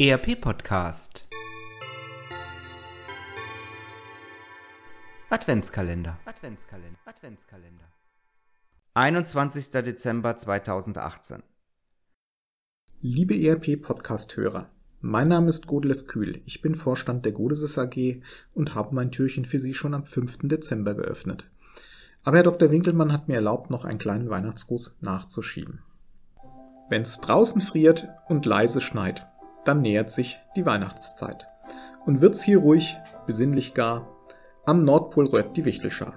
ERP Podcast Adventskalender Adventskalender Adventskalender 21. Dezember 2018 Liebe ERP Podcast Hörer, mein Name ist Godlev Kühl. Ich bin Vorstand der Godesis AG und habe mein Türchen für Sie schon am 5. Dezember geöffnet. Aber Herr Dr. Winkelmann hat mir erlaubt, noch einen kleinen Weihnachtsgruß nachzuschieben. Wenn's draußen friert und leise schneit, dann nähert sich die Weihnachtszeit. Und wird's hier ruhig, besinnlich gar, am Nordpol rührt die Wichtelschar.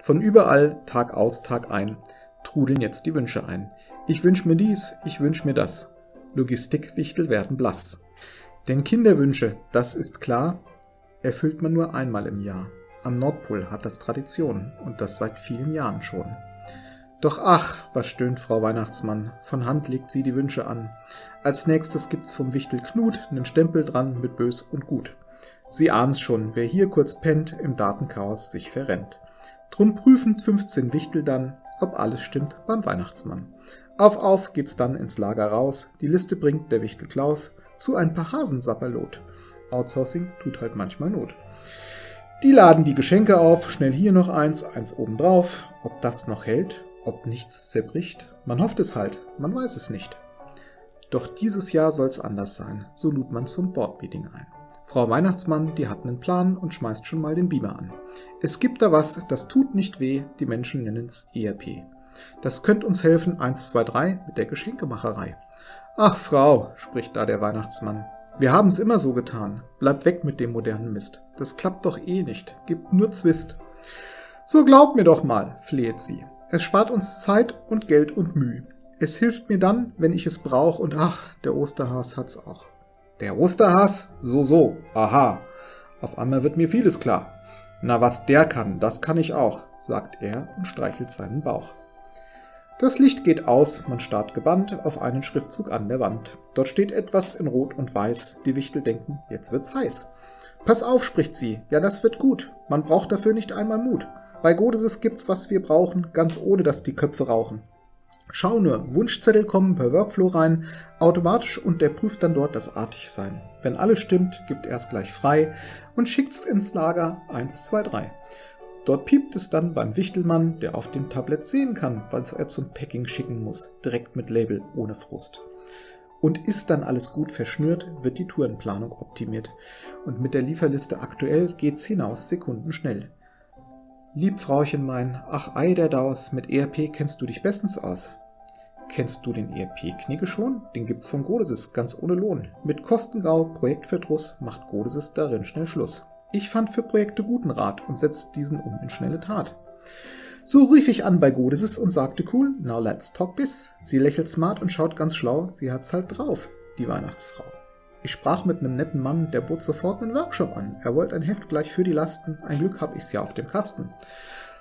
Von überall, Tag aus, Tag ein, trudeln jetzt die Wünsche ein. Ich wünsch mir dies, ich wünsch mir das. Logistikwichtel werden blass. Denn Kinderwünsche, das ist klar, erfüllt man nur einmal im Jahr. Am Nordpol hat das Tradition und das seit vielen Jahren schon. Doch ach, was stöhnt Frau Weihnachtsmann, von Hand legt sie die Wünsche an. Als nächstes gibt's vom Wichtel Knut nen Stempel dran mit bös und gut. Sie ahnen's schon, wer hier kurz pennt, im Datenchaos sich verrennt. Drum prüfen 15 Wichtel dann, ob alles stimmt beim Weihnachtsmann. Auf auf geht's dann ins Lager raus, die Liste bringt der Wichtel Klaus zu ein paar Hasensapperlot. Outsourcing tut halt manchmal Not. Die laden die Geschenke auf, schnell hier noch eins, eins obendrauf. Ob das noch hält, ob nichts zerbricht? Man hofft es halt, man weiß es nicht. Doch dieses Jahr soll's anders sein, so lud man zum Boardmeeting ein. Frau Weihnachtsmann, die hat einen Plan und schmeißt schon mal den Beamer an. Es gibt da was, das tut nicht weh, die Menschen nennen's ERP. Das könnt uns helfen, 1, 2, 3, mit der Geschenkemacherei. Ach, Frau, spricht da der Weihnachtsmann. Wir haben's immer so getan. Bleibt weg mit dem modernen Mist. Das klappt doch eh nicht. Gibt nur Zwist. So glaubt mir doch mal, fleht sie. Es spart uns Zeit und Geld und Mühe. Es hilft mir dann, wenn ich es brauch und ach, der Osterhas hat's auch. Der Osterhas? So, so. Aha. Auf einmal wird mir vieles klar. Na, was der kann, das kann ich auch, sagt er und streichelt seinen Bauch. Das Licht geht aus, man starrt gebannt auf einen Schriftzug an der Wand. Dort steht etwas in Rot und Weiß. Die Wichtel denken, jetzt wird's heiß. Pass auf, spricht sie. Ja, das wird gut. Man braucht dafür nicht einmal Mut. Bei Godesis gibt's, was wir brauchen, ganz ohne dass die Köpfe rauchen. Schau nur, Wunschzettel kommen per Workflow rein, automatisch und der prüft dann dort das Artigsein. Wenn alles stimmt, gibt er es gleich frei und schickt's ins Lager 1, 2, 3. Dort piept es dann beim Wichtelmann, der auf dem Tablet sehen kann, was er zum Packing schicken muss, direkt mit Label ohne Frust. Und ist dann alles gut verschnürt, wird die Tourenplanung optimiert. Und mit der Lieferliste aktuell geht's hinaus sekundenschnell. Lieb Frauchen mein, ach ei der Daus, mit ERP kennst du dich bestens aus. Kennst du den ERP-Knigge schon? Den gibt's von Godesis, ganz ohne Lohn. Mit Kostengau, Projektverdruss macht Godesis darin schnell Schluss. Ich fand für Projekte guten Rat und setzt diesen um in schnelle Tat. So rief ich an bei Godesis und sagte cool, now let's talk bis. Sie lächelt smart und schaut ganz schlau, sie hat's halt drauf, die Weihnachtsfrau. Ich sprach mit nem netten Mann, der bot sofort nen Workshop an. Er wollte ein Heft gleich für die Lasten, ein Glück hab ich's ja auf dem Kasten.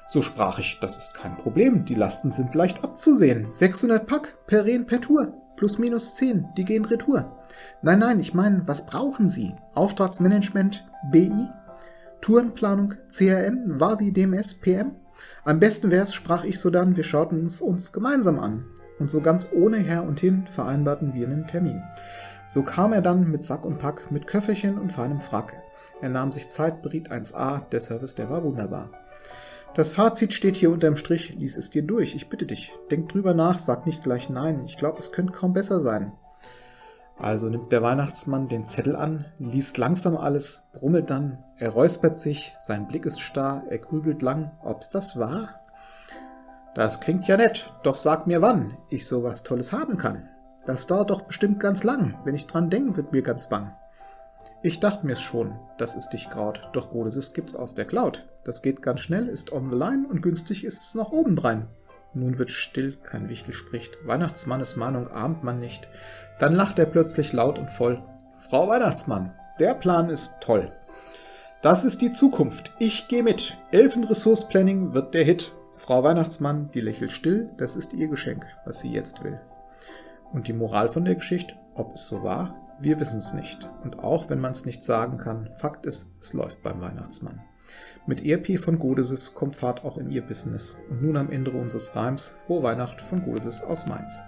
So sprach ich, das ist kein Problem, die Lasten sind leicht abzusehen. 600 Pack, per Rehen, per Tour, plus minus 10, die gehen retour. Nein, nein, ich meine, was brauchen Sie? Auftragsmanagement, BI, Tourenplanung, CRM, Wavi, DMS, PM? Am besten wär's, sprach ich so dann, wir schauten es uns gemeinsam an. Und so ganz ohne Her und Hin vereinbarten wir einen Termin. So kam er dann mit Sack und Pack, mit Köfferchen und feinem Frack. Er nahm sich Zeit, beriet 1a, der Service, der war wunderbar. Das Fazit steht hier unterm Strich, lies es dir durch, ich bitte dich. Denk drüber nach, sag nicht gleich nein, ich glaube, es könnte kaum besser sein. Also nimmt der Weihnachtsmann den Zettel an, liest langsam alles, brummelt dann, er räuspert sich, sein Blick ist starr, er grübelt lang, ob's das war? Das klingt ja nett, doch sag mir wann ich sowas Tolles haben kann. Das dauert doch bestimmt ganz lang. Wenn ich dran denke, wird mir ganz bang. Ich dachte mir's schon, dass es dich graut, doch Godesis gibt's aus der Cloud. Das geht ganz schnell, ist on the line und günstig ist's noch obendrein. Nun wird still, kein Wichtel spricht. Weihnachtsmannes Mahnung ahmt man nicht. Dann lacht er plötzlich laut und voll. Frau Weihnachtsmann, der Plan ist toll. Das ist die Zukunft. Ich geh mit. Elfenressource Planning wird der Hit. Frau Weihnachtsmann, die lächelt still, das ist ihr Geschenk, was sie jetzt will. Und die Moral von der Geschichte, ob es so war, wir wissen es nicht. Und auch wenn man es nicht sagen kann, Fakt ist, es läuft beim Weihnachtsmann. Mit ERP von Godesis kommt Fahrt auch in ihr Business. Und nun am Ende unseres Reims Frohe Weihnacht von Godesis aus Mainz.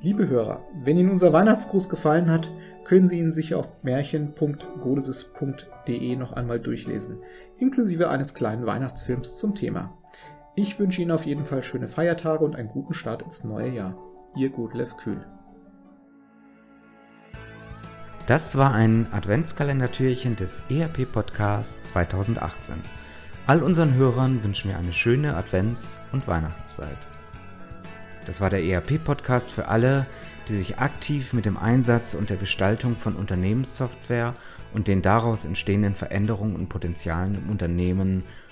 Liebe Hörer, wenn Ihnen unser Weihnachtsgruß gefallen hat, können Sie ihn sich auf märchen.godesis.de noch einmal durchlesen, inklusive eines kleinen Weihnachtsfilms zum Thema. Ich wünsche Ihnen auf jeden Fall schöne Feiertage und einen guten Start ins neue Jahr. Ihr Gudlev Kühl. Das war ein Adventskalendertürchen des ERP Podcast 2018. All unseren Hörern wünschen wir eine schöne Advents- und Weihnachtszeit. Das war der ERP-Podcast für alle, die sich aktiv mit dem Einsatz und der Gestaltung von Unternehmenssoftware und den daraus entstehenden Veränderungen und Potenzialen im Unternehmen,